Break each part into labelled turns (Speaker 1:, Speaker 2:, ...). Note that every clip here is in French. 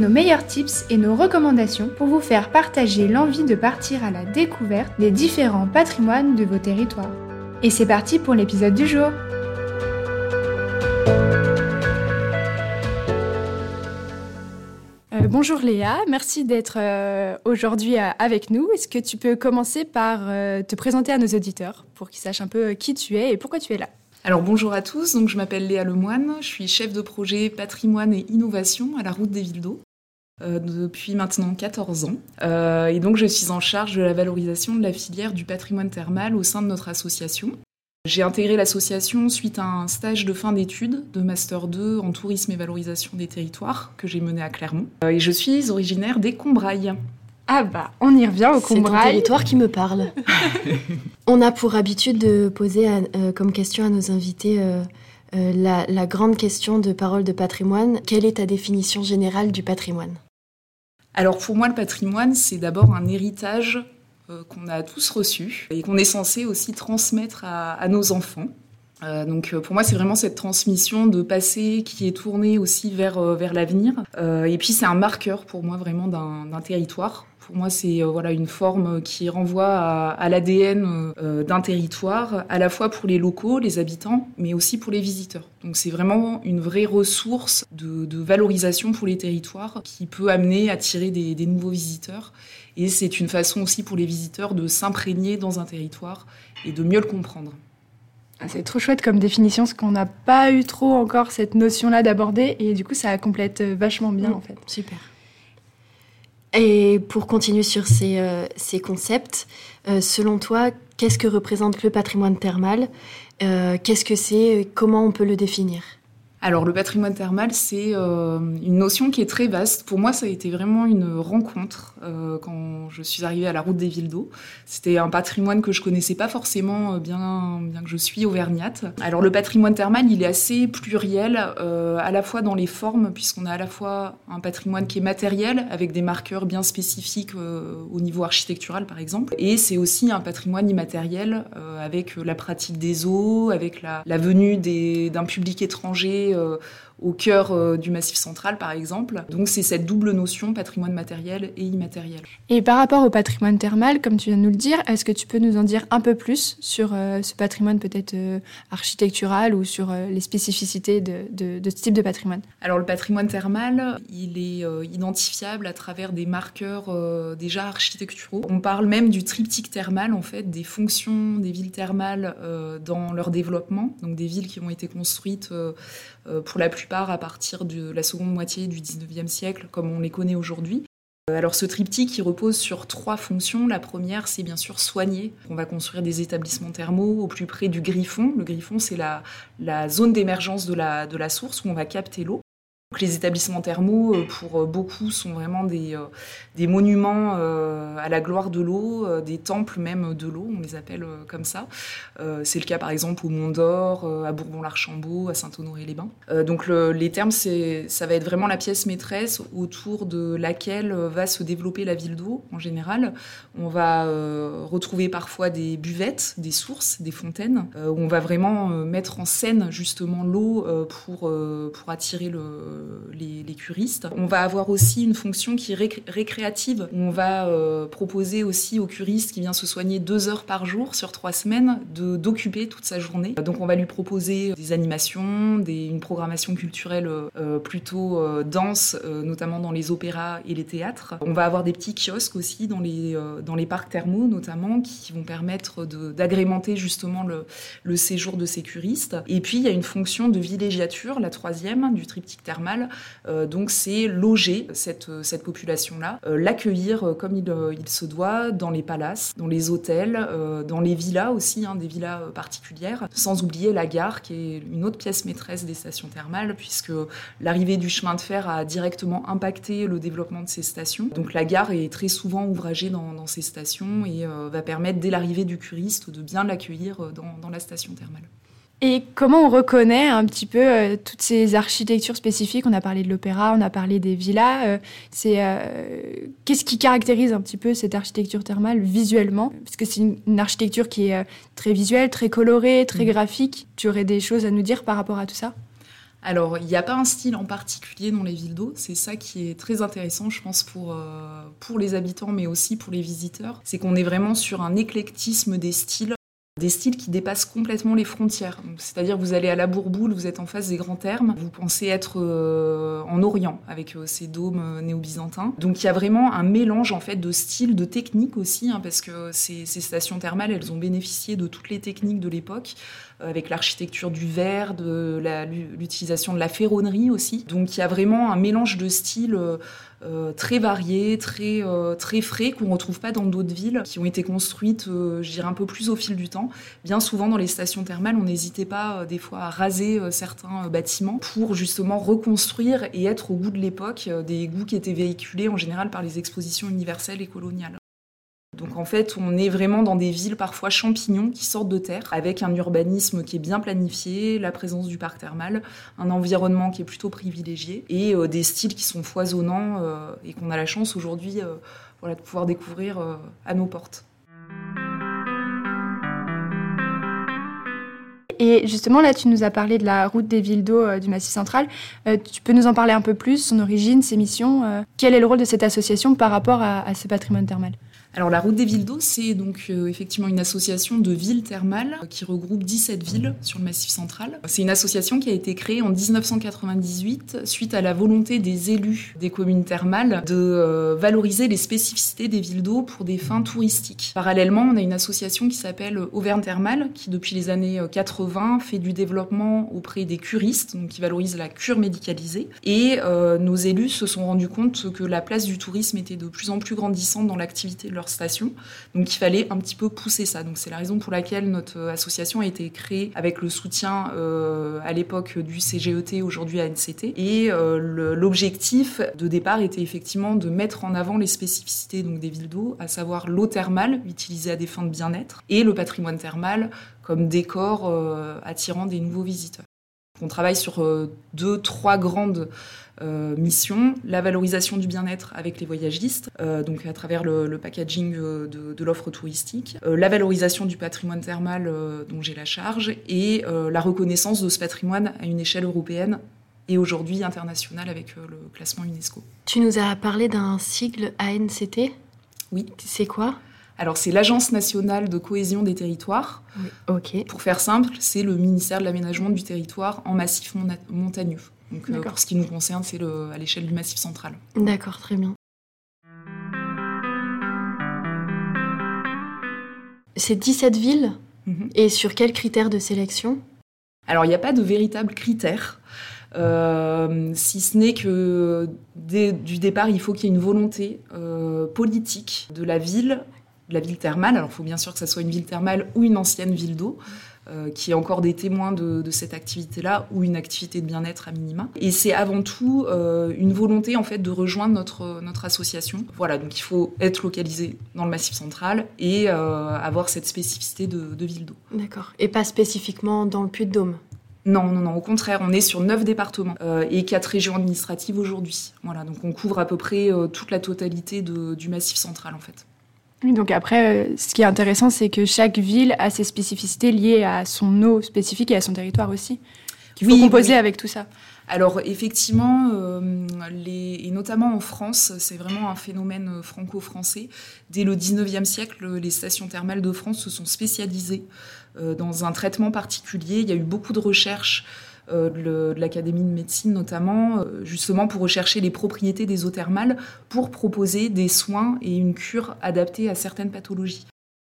Speaker 1: nos meilleurs tips et nos recommandations pour vous faire partager l'envie de partir à la découverte des différents patrimoines de vos territoires. Et c'est parti pour l'épisode du jour. Euh, bonjour Léa, merci d'être euh, aujourd'hui euh, avec nous. Est-ce que tu peux commencer par euh, te présenter à nos auditeurs pour qu'ils sachent un peu qui tu es et pourquoi tu es là?
Speaker 2: Alors bonjour à tous, donc je m'appelle Léa Lemoine, je suis chef de projet patrimoine et innovation à la route des villes d'eau euh, depuis maintenant 14 ans. Euh, et donc je suis en charge de la valorisation de la filière du patrimoine thermal au sein de notre association. J'ai intégré l'association suite à un stage de fin d'études de Master 2 en tourisme et valorisation des territoires que j'ai mené à Clermont. Euh, et je suis originaire des Combrailles.
Speaker 1: Ah bah, on y revient au
Speaker 3: C'est ton
Speaker 1: Combrailles.
Speaker 3: territoire qui me parle. on a pour habitude de poser à- euh, comme question à nos invités euh, euh, la, la grande question de parole de patrimoine. Quelle est ta définition générale du patrimoine?
Speaker 2: Alors pour moi, le patrimoine, c'est d'abord un héritage euh, qu'on a tous reçu et qu'on est censé aussi transmettre à, à nos enfants. Euh, donc euh, pour moi, c'est vraiment cette transmission de passé qui est tournée aussi vers, euh, vers l'avenir. Et puis c'est un marqueur pour moi vraiment d'un territoire. Pour moi, c'est voilà une forme qui renvoie à, à l'ADN d'un territoire, à la fois pour les locaux, les habitants, mais aussi pour les visiteurs. Donc c'est vraiment une vraie ressource de, valorisation pour les territoires qui peut amener à attirer des nouveaux visiteurs. Et c'est une façon aussi pour les visiteurs de s'imprégner dans un territoire et de mieux le comprendre.
Speaker 1: Ah, c'est trop chouette comme définition, parce qu'on n'a pas eu trop encore cette notion-là d'aborder, et du coup ça complète euh, vachement bien
Speaker 3: Mm.
Speaker 1: en fait.
Speaker 3: Super. Et pour continuer sur ces, euh, ces concepts, euh, selon toi, qu'est-ce que représente le patrimoine thermal? Euh, Qu'est-ce que c'est? Comment on peut le définir?
Speaker 2: Alors le patrimoine thermal, c'est euh, une notion qui est très vaste. Pour moi, ça a été vraiment une rencontre euh, quand je suis arrivée à la route des villes d'eau. C'était un patrimoine que je connaissais pas forcément, euh, bien, bien que je suis auvergnate. Alors le patrimoine thermal, il est assez pluriel, à la fois dans les formes, puisqu'on a à la fois un patrimoine qui est matériel, avec des marqueurs bien spécifiques au niveau architectural, par exemple. Et c'est aussi un patrimoine immatériel, avec la pratique des eaux, avec la, la venue d'un public étranger euh, au cœur euh, du Massif central, par exemple. Donc c'est cette double notion, patrimoine matériel et immatériel.
Speaker 1: Et par rapport au patrimoine thermal, comme tu viens de nous le dire, est-ce que tu peux nous en dire un peu plus sur euh, ce patrimoine peut-être euh, architectural ou sur euh, les spécificités de, de- de ce type de patrimoine?
Speaker 2: Alors le patrimoine thermal, il est identifiable à travers des marqueurs déjà architecturaux. On parle même du triptyque thermal, en fait, des fonctions des villes thermales dans leur développement, donc des villes qui ont été construites pour la plupart à partir de la seconde moitié du 19e siècle, comme on les connaît aujourd'hui. Euh, Alors ce triptyque, repose sur trois fonctions. La première, c'est bien sûr soigner. On va construire des établissements thermaux au plus près du griffon. Le griffon, c'est la, la zone d'émergence de la, de la source où on va capter l'eau. Les établissements thermaux, euh, pour euh, beaucoup, sont vraiment des, euh, des monuments à la gloire de l'eau, des temples même de l'eau, on les appelle comme ça. C'est le cas par exemple au Mont d'Or, à Bourbon-l'Archambault, à Saint-Honoré-les-Bains. Donc le- les termes, c'est, ça va être vraiment la pièce maîtresse autour de laquelle va se développer la ville d'eau en général. On va retrouver parfois des buvettes, des sources, des fontaines, où on va vraiment mettre en scène justement l'eau pour, pour attirer le, les, les curistes. On va avoir aussi une fonction qui est réc- récréative, on va euh, proposer aussi aux curistes qui vient se soigner deux heures par jour sur trois semaines d'occuper toute sa journée. Donc on va lui proposer des animations, une programmation culturelle euh, plutôt euh, dense, euh, notamment dans les opéras et les théâtres. On va avoir des petits kiosques aussi dans les, euh, dans les parcs thermaux notamment qui vont permettre d'agrémenter justement le, le séjour de ces curistes. Et puis il y a une fonction de villégiature, la troisième du triptyque thermal, thermale. donc c'est loger cette, cette population-là, l'accueillir comme il, se doit dans les palaces, dans les hôtels, dans les villas aussi, hein, des villas particulières, sans oublier la gare qui est une autre pièce maîtresse des stations thermales, puisque l'arrivée du chemin de fer a directement impacté le développement de ces stations. Donc la gare est très souvent ouvragée dans, ces stations et va permettre dès l'arrivée du curiste de bien l'accueillir dans la station thermale.
Speaker 1: Et comment on reconnaît un petit peu euh, toutes ces architectures spécifiques? On a parlé de l'opéra, on a parlé des villas. Euh, c'est euh, qu'est-ce qui caractérise un petit peu cette architecture thermale visuellement? Parce que c'est une, architecture qui est très visuelle, très colorée, très mmh. graphique. Tu aurais des choses à nous dire par rapport à tout ça?
Speaker 2: Alors, il n'y a pas un style en particulier dans les villes d'eau. C'est ça qui est très intéressant, je pense, pour, pour les habitants, mais aussi pour les visiteurs. C'est qu'on est vraiment sur un éclectisme des styles des styles qui dépassent complètement les frontières. C'est-à-dire vous allez à la Bourboule, vous êtes en face des grands termes, vous pensez être euh, en Orient avec euh, ces dômes euh, néo-byzantins. Donc il y a vraiment un mélange en fait de styles, de techniques aussi, hein, parce que ces, stations thermales, elles ont bénéficié de toutes les techniques de l'époque, avec l'architecture du verre, de l'utilisation de la ferronnerie aussi. Donc il y a vraiment un mélange de styles euh, très variés, très, euh, frais, qu'on ne retrouve pas dans d'autres villes, qui ont été construites, euh, je dirais, un peu plus au fil du temps. Bien souvent, dans les stations thermales, on n'hésitait pas des fois à raser certains bâtiments pour justement reconstruire et être au goût de l'époque, des goûts qui étaient véhiculés en général par les expositions universelles et coloniales. Donc en fait, on est vraiment dans des villes parfois champignons qui sortent de terre, avec un urbanisme qui est bien planifié, la présence du parc thermal, un environnement qui est plutôt privilégié et euh, des styles qui sont foisonnants euh, et qu'on a la chance aujourd'hui euh, de pouvoir découvrir à nos portes.
Speaker 1: Et justement, là, tu nous as parlé de la route des villes d'eau du Massif central. tu peux nous en parler un peu plus, son origine, ses missions Quel est le rôle de cette association par rapport à ce patrimoine thermal?
Speaker 2: Alors la route des villes d'eau, c'est donc euh, effectivement une association de villes thermales qui regroupe 17 villes sur le massif central. C'est une association qui a été créée en 1998 suite à la volonté des élus des communes thermales de euh, valoriser les spécificités des villes d'eau pour des fins touristiques. Parallèlement, on a une association qui s'appelle Auvergne Thermale qui depuis les années 80 fait du développement auprès des curistes, donc qui valorise la cure médicalisée. Et euh, nos élus se sont rendus compte que la place du tourisme était de plus en plus grandissante dans l'activité de station. Donc il fallait un petit peu pousser ça. Donc c'est la raison pour laquelle notre euh, association a été créée avec le soutien euh, à l'époque du CGET, aujourd'hui ANCT. Et euh, l'objectif de départ était effectivement de mettre en avant les spécificités donc, des villes d'eau, à savoir l'eau thermale utilisée à des fins de bien-être et le patrimoine thermal comme décor attirant des nouveaux visiteurs. On travaille sur deux, trois grandes euh, mission, la valorisation du bien-être avec les voyagistes, euh, donc à travers le, packaging euh, de, l'offre touristique, la valorisation du patrimoine thermal dont j'ai la charge et la reconnaissance de ce patrimoine à une échelle européenne et aujourd'hui internationale avec le classement UNESCO.
Speaker 3: Tu nous as parlé d'un sigle ANCT
Speaker 2: Oui.
Speaker 3: C'est quoi?
Speaker 2: Alors c'est l'Agence nationale de cohésion des territoires. Pour faire simple, c'est le ministère de l'aménagement du territoire en massif montagneux. Donc euh, pour ce qui nous concerne, c'est à l'échelle du Massif central.
Speaker 3: D'accord, très bien. C'est 17 villes mhm. Et sur quels critères de sélection?
Speaker 2: Alors il n'y a pas de véritable critères. Euh, si ce n'est que dès, du départ, il faut qu'il y ait une volonté euh, politique de la ville, de la ville thermale. Alors, il faut bien sûr que ça soit une ville thermale ou une ancienne ville d'eau, euh, qui est encore des témoins de, cette activité-là ou une activité de bien-être à minima. Et c'est avant tout euh, une volonté en fait de rejoindre notre notre association. Voilà, donc il faut être localisé dans le Massif central et euh, avoir cette spécificité de, de ville d'eau.
Speaker 3: D'accord. Et pas spécifiquement dans le Puy-de-Dôme?
Speaker 2: Non, non, non, au contraire, on est sur neuf départements et quatre régions administratives aujourd'hui. Voilà, donc on couvre à peu près toute la totalité du massif central en fait
Speaker 1: donc après, euh, ce qui est intéressant, c'est que chaque ville a ses spécificités liées à son eau spécifique et à son territoire aussi. Il faut composer avec tout ça.
Speaker 2: Alors effectivement, euh, les, et notamment en France, c'est vraiment un phénomène franco-français. Dès le 19e siècle, les stations thermales de France se sont spécialisées euh, dans un traitement particulier. Il y a eu beaucoup de recherches euh, de l'Académie de médecine notamment, euh, justement pour rechercher les propriétés des eaux thermales pour proposer des soins et une cure adaptée à certaines pathologies.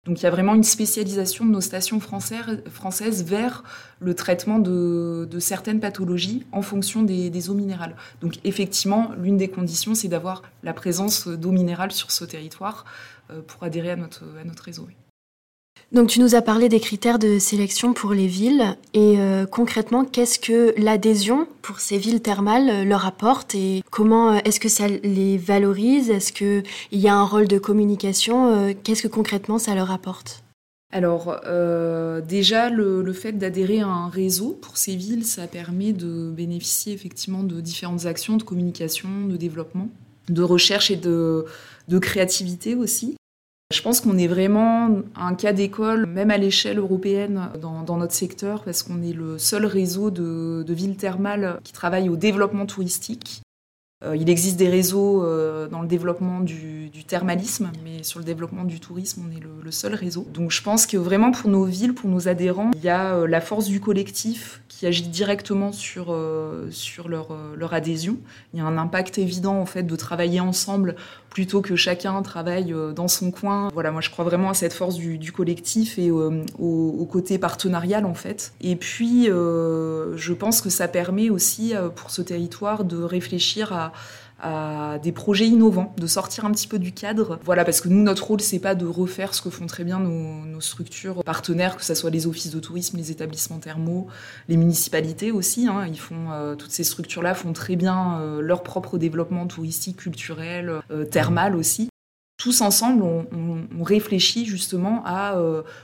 Speaker 2: Donc il y a vraiment une spécialisation de nos stations françaises, vers le traitement de, certaines pathologies en fonction des, eaux minérales. Donc effectivement, l'une des conditions, c'est d'avoir la présence d'eau minérale sur ce territoire euh, pour adhérer à notre, à notre réseau.
Speaker 3: Donc tu nous as parlé des critères de sélection pour les villes et euh, concrètement qu'est-ce que l'adhésion pour ces villes thermales euh, leur apporte et comment euh, est-ce que ça les valorise? Est-ce qu'il y a un rôle de communication? Qu'est-ce que concrètement ça leur apporte?
Speaker 2: Alors déjà le, fait d'adhérer à un réseau pour ces villes, ça permet de bénéficier effectivement de différentes actions de communication, de développement, de recherche et de créativité aussi. Je pense qu'on est vraiment un cas d'école, même à l'échelle européenne, dans, notre secteur, parce qu'on est le seul réseau de, villes thermales qui travaille au développement touristique. Euh, il existe des réseaux euh, dans le développement du, thermalisme, mais sur le développement du tourisme, on est le, seul réseau. Donc je pense que vraiment pour nos villes, pour nos adhérents, il y a euh, la force du collectif qui agit directement sur, sur leur, leur adhésion. Il y a un impact évident en fait de travailler ensemble plutôt que chacun travaille dans son coin. Voilà, moi je crois vraiment à cette force du, collectif et euh, au, côté partenarial en fait. Et puis je pense que ça permet aussi pour ce territoire de réfléchir à à des projets innovants, de sortir un petit peu du cadre. Voilà, parce que nous, notre rôle, c'est pas de refaire ce que font très bien nos, structures partenaires, que ce soit les offices de tourisme, les établissements thermaux, les municipalités aussi. Hein. ils font, euh, toutes ces structures-là font très bien euh, leur propre développement touristique, culturel, euh, thermal aussi tous ensemble, on, on, réfléchit justement à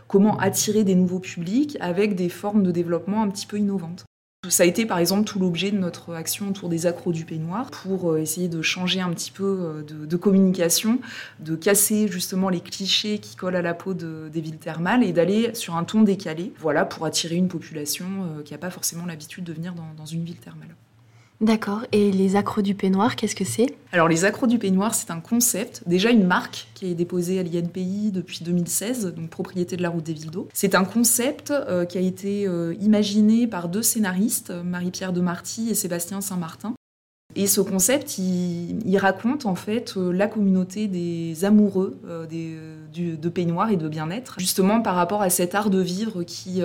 Speaker 2: comment attirer des nouveaux publics avec des formes de développement un petit peu innovantes. Ça a été par exemple tout l'objet de notre action autour des accros du peignoir pour euh, essayer de changer un petit peu euh, de, communication, de casser justement les clichés qui collent à la peau des villes thermales et d'aller sur un ton décalé, voilà, pour attirer une population euh, qui n'a pas forcément l'habitude de venir dans une ville thermale.
Speaker 3: D'accord. Et les accros du peignoir, qu'est-ce que c'est?
Speaker 2: Alors les accros du peignoir, c'est un concept, déjà une marque qui est déposée à l'INPI depuis 2016, donc propriété de la route des villes d'eau. C'est un concept euh, qui a été euh, imaginé par deux scénaristes, Marie-Pierre de Marty et Sébastien Saint-Martin. Et ce concept, il, raconte en fait euh, la communauté des amoureux de peignoir et de bien-être, justement par rapport à cet art de vivre qui,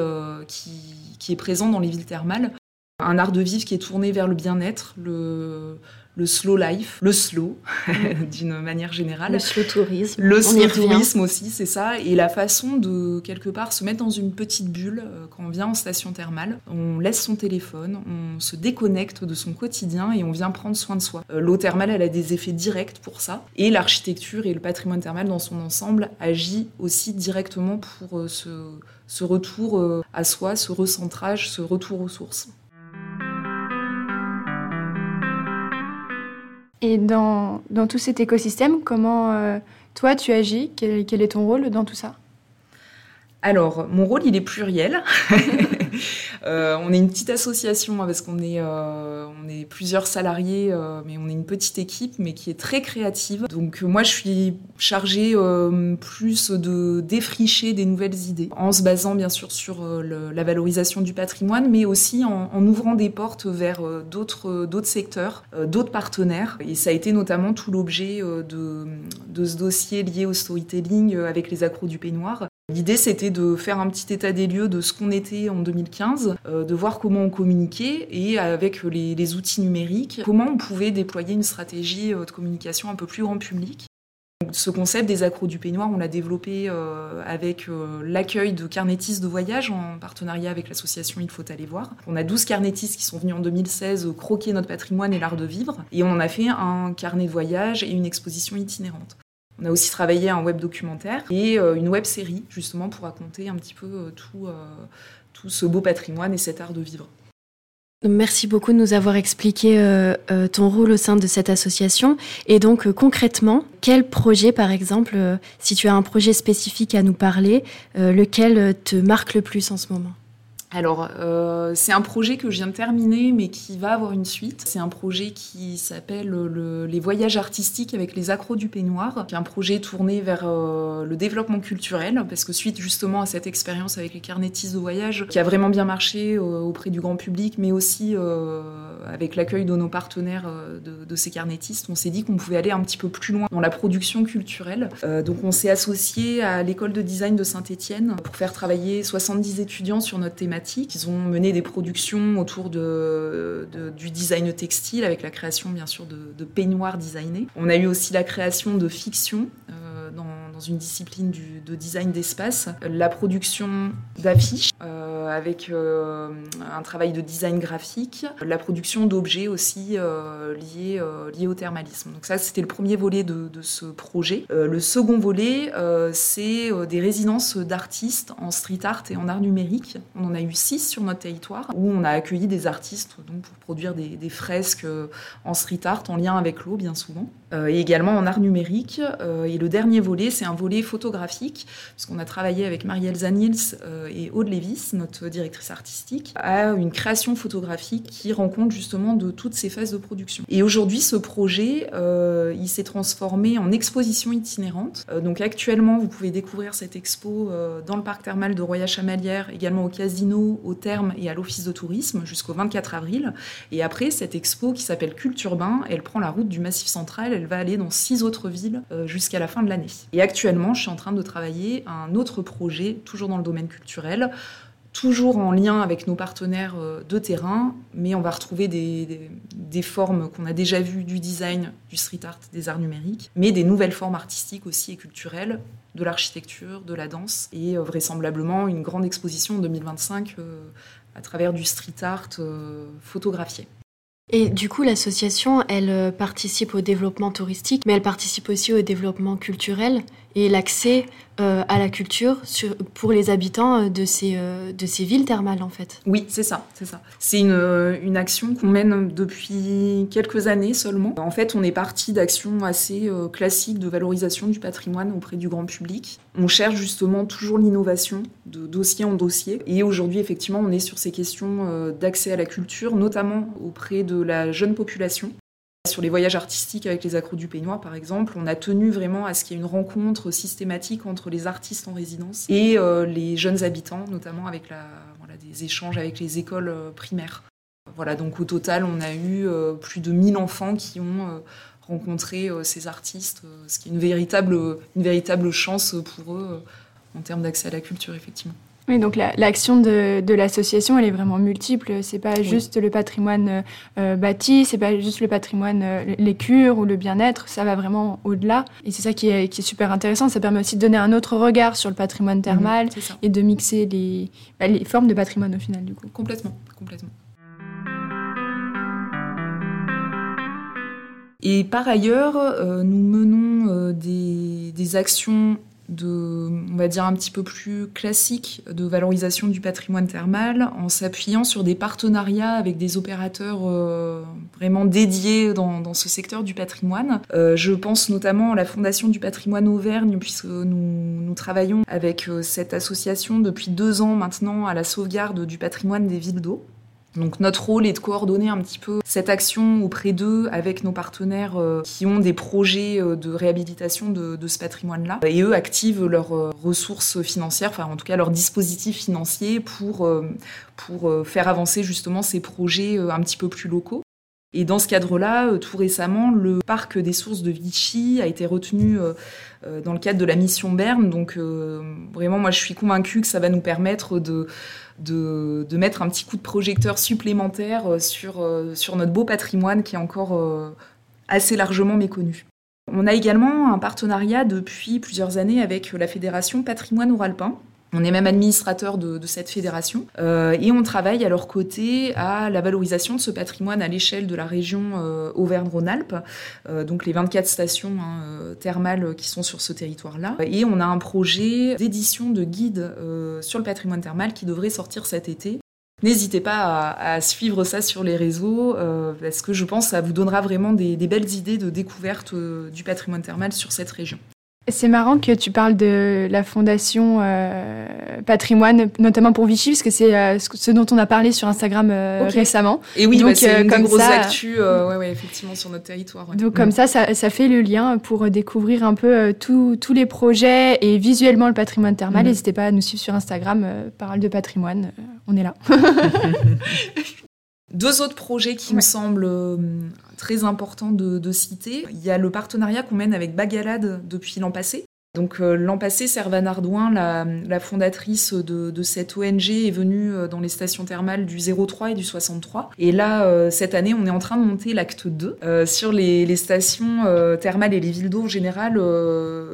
Speaker 2: qui est présent dans les villes thermales un art de vivre qui est tourné vers le bien-être, le, le slow life, le slow d'une manière générale.
Speaker 3: Le slow tourisme.
Speaker 2: Le slow tourisme aussi, c'est ça. Et la façon de, quelque part, se mettre dans une petite bulle euh, quand on vient en station thermale. On laisse son téléphone, on se déconnecte de son quotidien et on vient prendre soin de soi. Euh, l'eau thermale, elle a des effets directs pour ça. Et l'architecture et le patrimoine thermal dans son ensemble agit aussi directement pour euh, ce, ce retour à soi, ce recentrage, ce retour aux sources.
Speaker 1: Et dans, dans, tout cet écosystème, comment euh, toi tu agis? Quel, quel, est ton rôle dans tout ça?
Speaker 2: Alors, mon rôle, il est pluriel. Euh, on est une petite association hein, parce qu'on est, euh, on est plusieurs salariés, euh, mais on est une petite équipe, mais qui est très créative. Donc, moi, je suis chargée plus de défricher des nouvelles idées, en se basant bien sûr sur la valorisation du patrimoine, mais aussi en, ouvrant des portes vers d'autres, d'autres secteurs, d'autres partenaires. Et ça a été notamment tout l'objet de, de ce dossier lié au storytelling avec les accros du peignoir, L'idée, c'était de faire un petit état des lieux de ce qu'on était en 2015, euh, de voir comment on communiquait et avec les, outils numériques, comment on pouvait déployer une stratégie euh, de communication un peu plus grand public. Ce concept des accros du peignoir, on l'a développé euh, avec l'accueil de carnétistes de voyage en partenariat avec l'association Il faut aller voir. On a 12 carnétistes qui sont venus en 2016 croquer notre patrimoine et l'art de vivre et on en a fait un carnet de voyage et une exposition itinérante. On a aussi travaillé un web documentaire et euh, une web série, justement, pour raconter un petit peu euh, tout, euh, tout ce beau patrimoine et cet art de vivre.
Speaker 3: Merci beaucoup de nous avoir expliqué ton rôle au sein de cette association. Et donc concrètement, quel projet, par exemple, si tu as un projet spécifique à nous parler, lequel te marque le plus en ce moment?
Speaker 2: Alors, euh, c'est un projet que je viens de terminer, mais qui va avoir une suite. C'est un projet qui s'appelle les voyages artistiques avec les accros du peignoir, qui est un projet tourné vers euh, le développement culturel, parce que suite justement à cette expérience avec les carnétistes de voyage, qui a vraiment bien marché euh, auprès du grand public, mais aussi avec l'accueil de nos partenaires de, de, ces carnétistes, on s'est dit qu'on pouvait aller un petit peu plus loin dans la production culturelle. donc, on s'est associé à l'école de design de Saint-Étienne pour faire travailler 70 étudiants sur notre thématique ils ont mené des productions autour du design textile avec la création bien sûr de, peignoirs designés. On a eu aussi la création de fiction euh, dans, une discipline de design d'espace, la production d'affiches euh, avec euh, un travail de design graphique, la production d'objets aussi liés, liés au thermalisme. Donc ça c'était le premier volet de, ce projet. le second volet c'est des résidences d'artistes en street art et en art numérique. On en a eu six sur notre territoire, où on a accueilli des artistes donc, pour produire des, fresques euh, en street art, en lien avec l'eau bien souvent, euh, et également en art numérique. Euh, et le dernier volet, c'est un volet photographique, puisqu'on a travaillé avec Marie-Elsa Nils et Aude Lévis, notre directrice artistique, à une création photographique qui rend compte justement de toutes ces phases de production. Et aujourd'hui, ce projet, il s'est transformé en exposition itinérante. donc actuellement, vous pouvez découvrir cette expo dans le parc thermal de Roya Chamalière, également au casino au terme et à l'office de tourisme jusqu'au 24 avril. Et après, cette expo qui s'appelle Culturbain, elle prend la route du Massif Central, elle va aller dans six autres villes euh, jusqu'à la fin de l'année. Et actuellement, je suis en train de travailler un autre projet, toujours dans le domaine culturel, toujours en lien avec nos partenaires euh, de terrain, mais on va retrouver des, formes qu'on a déjà vues du design, du street art, des arts numériques, mais des nouvelles formes artistiques aussi et culturelles, de l'architecture, de la danse, et euh, vraisemblablement une grande exposition en 2025 euh, à travers du street art photographié.
Speaker 3: Et du coup, l'association, elle participe au développement touristique, mais elle participe aussi au développement culturel et l'accès euh, à la culture pour les habitants euh, de ces, euh, de ces villes thermales en fait.
Speaker 2: Oui, c'est ça, c'est ça. C'est une, une, action qu'on mène depuis quelques années seulement. En fait, on est parti d'actions assez classiques de valorisation du patrimoine auprès du grand public. On cherche justement toujours l'innovation de dossier en dossier. Et aujourd'hui, effectivement, on est sur ces questions d'accès à la culture, notamment auprès de la jeune population. Sur les voyages artistiques avec les accros du peignoir, par exemple, on a tenu vraiment à ce qu'il y ait une rencontre systématique entre les artistes en résidence et euh, les jeunes habitants, notamment avec la, des échanges avec les écoles euh, primaires. Voilà, donc au total, on a eu euh, plus de 1000 enfants qui ont rencontré ces artistes, ce qui est une véritable, une véritable chance pour eux en termes d'accès à la culture, effectivement.
Speaker 1: Oui, donc l'action de, l'association, elle est vraiment multiple. C'est pas juste le patrimoine euh, euh, bâti, c'est pas juste le patrimoine, euh, les cures ou le bien-être. Ça va vraiment au-delà. Et c'est ça qui est, qui est, super intéressant. Ça permet aussi de donner un autre regard sur le patrimoine thermal mhm, et de mixer les, bah, les formes de patrimoine au final, du coup.
Speaker 2: Complètement, complètement. Et par ailleurs, nous menons des, des actions de, on va dire, un petit peu plus classique de valorisation du patrimoine thermal en s'appuyant sur des partenariats avec des opérateurs euh, vraiment dédiés dans, ce secteur du patrimoine. Euh, je pense notamment à la Fondation du patrimoine Auvergne, puisque nous, nous travaillons avec euh, cette association depuis deux ans maintenant à la sauvegarde du patrimoine des villes d'eau. Donc notre rôle est de coordonner un petit peu cette action auprès d'eux avec nos partenaires euh, qui ont des projets euh, de réhabilitation de, ce patrimoine-là. Et eux activent leurs euh, ressources financières, enfin en tout cas leurs dispositifs financiers pour, pour faire avancer justement ces projets un petit peu plus locaux. Et dans ce cadre-là, tout récemment, le parc des sources de Vichy a été retenu dans le cadre de la mission Berne. Donc vraiment, moi, je suis convaincue que ça va nous permettre de de, mettre un petit coup de projecteur supplémentaire euh, sur, euh, sur notre beau patrimoine qui est encore euh, assez largement méconnu. On a également un partenariat depuis plusieurs années avec la Fédération Patrimoine Oralpin, on est même administrateur de, cette fédération euh, et on travaille à leur côté à la valorisation de ce patrimoine à l'échelle de la région euh, Auvergne-Rhône-Alpes, euh, donc les 24 stations hein, thermales qui sont sur ce territoire-là. Et on a un projet d'édition de guide sur le patrimoine thermal qui devrait sortir cet été. N'hésitez pas à, suivre ça sur les réseaux parce que je pense que ça vous donnera vraiment des belles idées de découverte du patrimoine thermal sur cette région.
Speaker 1: C'est marrant que tu parles de la fondation euh, patrimoine, notamment pour Vichy, parce que c'est euh, ce dont on a parlé sur Instagram euh, récemment.
Speaker 2: Et oui, donc bah, c'est une comme ouais, ouais, effectivement, sur notre territoire.
Speaker 1: Donc comme mm. ça, ça, ça, fait le lien pour découvrir un peu tous les projets et visuellement le patrimoine thermal. Mm. N'hésitez pas à nous suivre sur Instagram, Parole de patrimoine, on est là.
Speaker 2: Deux autres projets qui me semblent euh, très importants de, citer. Il y a le partenariat qu'on mène avec Bagalade depuis l'an passé. Donc euh, l'an passé, Servane Ardouin, la, fondatrice de, cette ONG, est venue euh, dans les stations thermales du 03 et du 63. Et là, cette année, on est en train de monter l'acte 2 sur les, stations thermales et les villes d'eau en général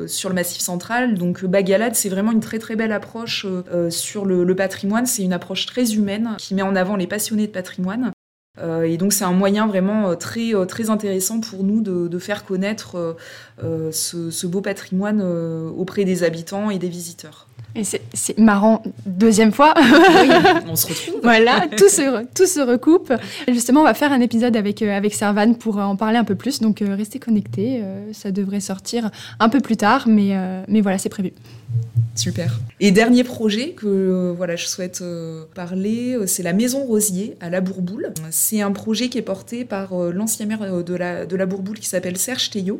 Speaker 2: sur le Massif central. Donc Bagalade, c'est vraiment une très très belle approche sur le patrimoine. C'est une approche très humaine qui met en avant les passionnés de patrimoine. Euh, et donc c'est un moyen vraiment euh, très, euh, très intéressant pour nous de, faire connaître ce, beau patrimoine auprès des habitants et des visiteurs.
Speaker 1: Et c'est marrant, deuxième fois.
Speaker 2: Oui, on se retrouve.
Speaker 1: voilà, tout se, tout se recoupe. justement, on va faire un épisode avec, avec Servan pour en parler un peu plus. Donc, restez connectés. ça devrait sortir un peu plus tard, mais, mais voilà, c'est prévu.
Speaker 2: Super. Et dernier projet que euh, voilà, je souhaite euh, parler, euh, c'est la Maison Rosier à La Bourboule. C'est un projet qui est porté par l'ancien maire de la, de la Bourboule qui s'appelle Serge Théot.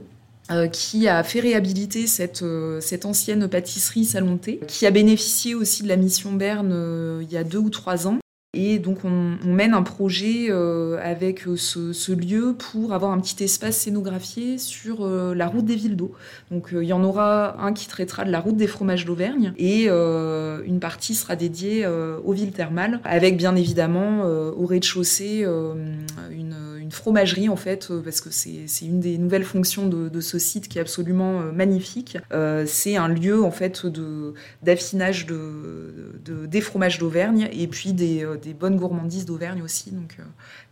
Speaker 2: Qui a fait réhabiliter cette, cette ancienne pâtisserie salon qui a bénéficié aussi de la mission Berne il y a deux ou trois ans et donc on, mène un projet euh, avec euh, ce, lieu pour avoir un petit espace scénographié sur euh, la route des villes d'eau. Donc il y en aura un qui traitera de la route des fromages d'Auvergne et une partie sera dédiée aux villes thermales, avec bien évidemment au rez-de-chaussée une, fromagerie en fait, parce que c'est une des nouvelles fonctions de, ce site qui est absolument magnifique. c'est un lieu en fait d'affinage de, de, des fromages d'Auvergne et puis des bonnes gourmandises d'Auvergne aussi. Donc euh,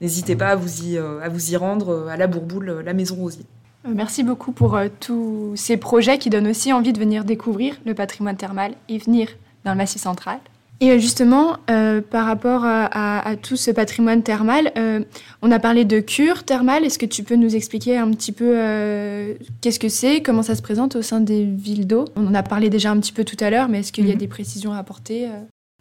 Speaker 2: n'hésitez pas à vous y, euh, à vous y rendre euh, à la Bourboule, la Maison Rosier.
Speaker 1: Merci beaucoup pour tous ces projets qui donnent aussi envie de venir découvrir le patrimoine thermal et venir dans le Massif central. Et justement, par rapport à, tout ce patrimoine thermal, on a parlé de cure thermale. Est-ce que tu peux nous expliquer un petit peu qu'est-ce que c'est, comment ça se présente au sein des villes d'eau? On en a parlé déjà un petit peu tout à l'heure, mais est-ce qu'il y a mhm. des précisions à apporter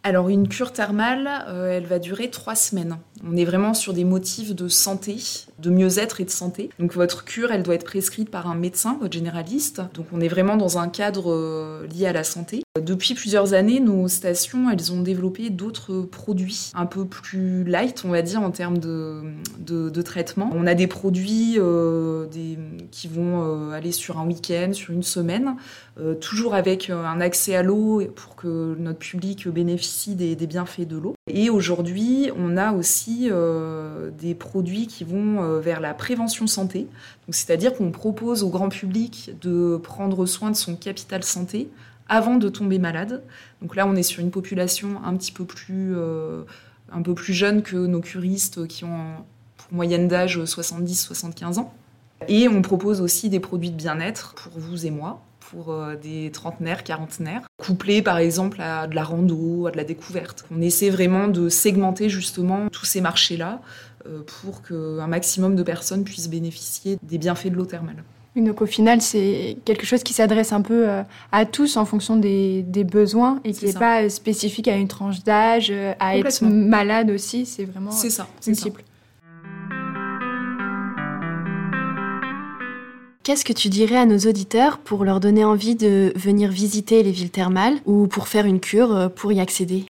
Speaker 2: alors une cure thermale, euh, elle va durer trois semaines. On est vraiment sur des motifs de santé, de mieux-être et de santé. Donc votre cure, elle doit être prescrite par un médecin, votre généraliste. Donc on est vraiment dans un cadre euh, lié à la santé. Depuis plusieurs années, nos stations, elles ont développé d'autres produits un peu plus light, on va dire, en termes de, traitement. On a des produits euh, des, qui vont aller sur un week-end, sur une semaine, toujours avec un accès à l'eau pour que notre public bénéficie des, bienfaits de l'eau. Et aujourd'hui, on a aussi euh, des produits qui vont euh, vers la prévention santé. C'est-à-dire qu'on propose au grand public de prendre soin de son capital santé avant de tomber malade. Donc là, on est sur une population un petit peu plus, euh, un peu plus jeune que nos curistes qui ont pour moyenne d'âge 70-75 ans. Et on propose aussi des produits de bien-être pour vous et moi pour euh, des trentenaires, quarantenaires, couplés par exemple à de la rando, à de la découverte. On essaie vraiment de segmenter justement tous ces marchés-là euh, pour qu'un maximum de personnes puissent bénéficier des bienfaits de l'eau thermale.
Speaker 1: Donc au final, c'est quelque chose qui s'adresse un peu euh, à tous en fonction des, besoins et qui n'est pas spécifique à une tranche d'âge, à être malade aussi. C'est vraiment
Speaker 2: c'est ça,
Speaker 1: multiple.
Speaker 3: Qu'est-ce que tu dirais à nos auditeurs pour leur donner envie de venir visiter les villes thermales ou pour faire une cure euh, pour y accéder?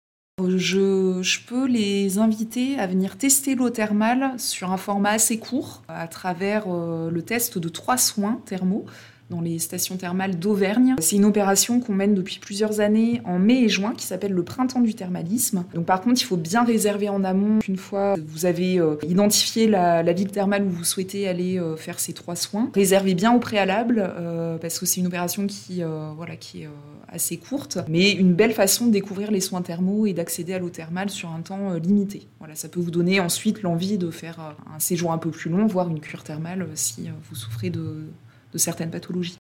Speaker 2: Je, peux les inviter à venir tester l'eau thermale sur un format assez court, à travers euh, le test de trois soins thermaux dans les stations thermales d'Auvergne. C'est une opération qu'on mène depuis plusieurs années en mai et juin qui s'appelle le printemps du thermalisme. Donc par contre, il faut bien réserver en amont. Une fois vous avez euh, identifié la, ville thermale où vous souhaitez aller euh, faire ces trois soins, réservez bien au préalable euh, parce que c'est une opération qui, voilà, qui est assez courte, mais une belle façon de découvrir les soins thermaux et d'accéder à l'eau thermale sur un temps limité. Voilà, ça peut vous donner ensuite l'envie de faire un séjour un peu plus long, voire une cure thermale si vous souffrez de de certaines pathologies.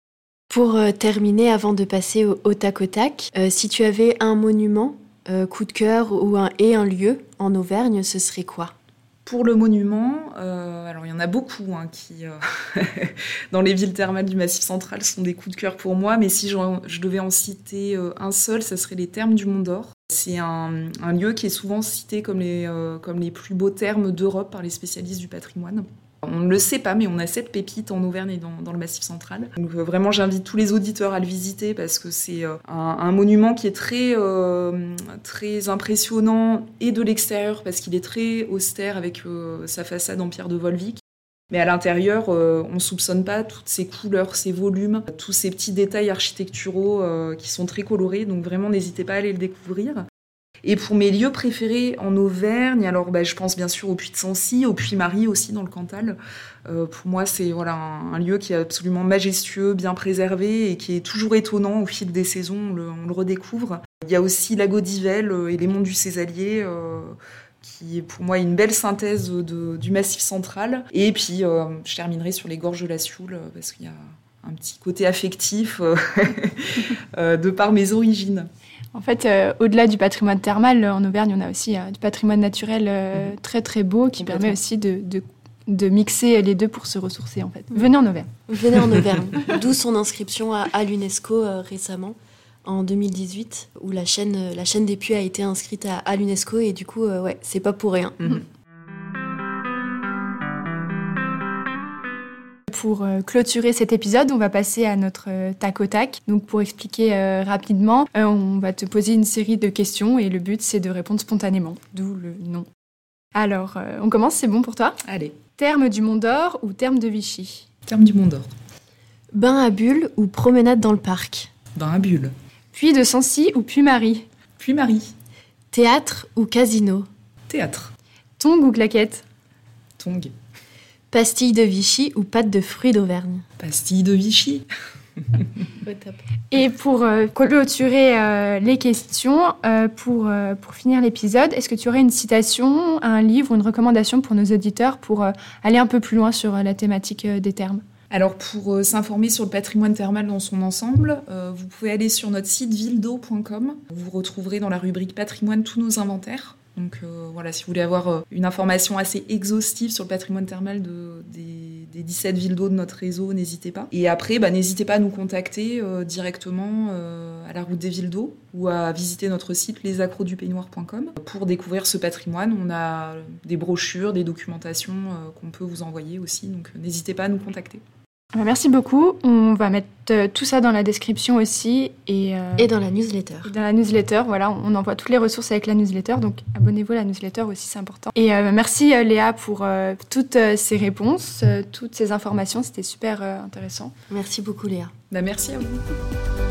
Speaker 3: Pour euh, terminer, avant de passer au, tac au tac, euh, si tu avais un monument, euh, coup de cœur ou un, et un lieu en Auvergne, ce serait quoi?
Speaker 2: Pour le monument, euh, alors il y en a beaucoup hein, qui, euh, dans les villes thermales du Massif central, sont des coups de cœur pour moi, mais si je, devais en citer euh, un seul, ça serait les thermes du Mont d'Or. C'est un, lieu qui est souvent cité comme les, comme les plus beaux thermes d'Europe par les spécialistes du patrimoine. On ne le sait pas, mais on a cette pépite en Auvergne et dans, le Massif central. Euh, vraiment, j'invite tous les auditeurs à le visiter parce que c'est euh, un, monument qui est très, euh, très impressionnant et de l'extérieur parce qu'il est très austère avec sa façade en pierre de Volvic. Mais à l'intérieur, on ne soupçonne pas toutes ces couleurs, ces volumes, tous ces petits détails architecturaux qui sont très colorés. Donc vraiment, n'hésitez pas à aller le découvrir. Et pour mes lieux préférés en Auvergne, alors bah, je pense bien sûr au Puy de Sancy, au Puy Marie aussi dans le Cantal. Euh, pour moi, c'est voilà un, lieu qui est absolument majestueux, bien préservé et qui est toujours étonnant au fil des saisons. On le, redécouvre. Il y a aussi Lago d'Ivelle et les monts du Césalier. Euh, qui est pour moi une belle synthèse du massif central. Et puis, euh, je terminerai sur les gorges de la Sioule, parce qu'il y a un petit côté affectif de par mes origines.
Speaker 1: En fait, euh, au-delà du patrimoine thermal, en Auvergne, on a aussi euh, du patrimoine naturel euh, mhm. très très beau qui permet aussi de, de, mixer les deux pour se ressourcer en fait. Mhm. Venez en Auvergne.
Speaker 3: Venez en Auvergne. D'où son inscription à, l'UNESCO récemment en 2018 où la chaîne, la chaîne des puits a été inscrite à, l'UNESCO et du coup, ouais, c'est pas pour rien. Mhm.
Speaker 1: Pour euh, clôturer cet épisode, on va passer à notre euh, tac au tac. Donc pour expliquer euh, rapidement, on va te poser une série de questions et le but c'est de répondre spontanément, d'où le nom. Alors, on commence, c'est bon pour toi?
Speaker 2: Allez.
Speaker 1: Terme du Mont d'Or ou terme de Vichy?
Speaker 2: Terme du Mont d'Or.
Speaker 3: Bain à bulles ou promenade dans le parc?
Speaker 2: Bain à bulles.
Speaker 1: Puy de Sancy ou Puy-Marie
Speaker 2: Puy-Marie.
Speaker 3: Théâtre ou casino?
Speaker 2: Théâtre.
Speaker 1: Tong ou claquette?
Speaker 2: Tong.
Speaker 3: Pastilles de Vichy ou pâte de fruits d'Auvergne
Speaker 2: Pastilles de Vichy.
Speaker 1: Et pour euh, clôturer euh, les questions, euh, pour, pour finir l'épisode, est-ce que tu aurais une citation, un livre, une recommandation pour nos auditeurs pour aller un peu plus loin sur la thématique des termes?
Speaker 2: Alors pour s'informer sur le patrimoine thermal dans son ensemble, vous pouvez aller sur notre site villedo.com. Vous retrouverez dans la rubrique patrimoine tous nos inventaires. Donc euh, voilà, si vous voulez avoir euh, une information assez exhaustive sur le patrimoine thermal des, 17 villes d'eau de notre réseau, n'hésitez pas. Et après, bah, n'hésitez pas à nous contacter euh, directement à la route des villes d'eau ou à visiter notre site lesacrodupeignoir.com pour découvrir ce patrimoine. On a des brochures, des documentations qu'on peut vous envoyer aussi, donc n'hésitez pas à nous contacter.
Speaker 1: Bah, merci beaucoup. On va mettre euh, tout ça dans la description aussi. Et,
Speaker 3: euh, et dans la newsletter.
Speaker 1: Dans la newsletter, voilà, on envoie toutes les ressources avec la newsletter. Donc abonnez-vous à la newsletter aussi, c'est important. Et euh, merci Léa pour toutes ces réponses, toutes ces informations. C'était super intéressant.
Speaker 3: Merci beaucoup Léa.
Speaker 2: Bah, merci à vous.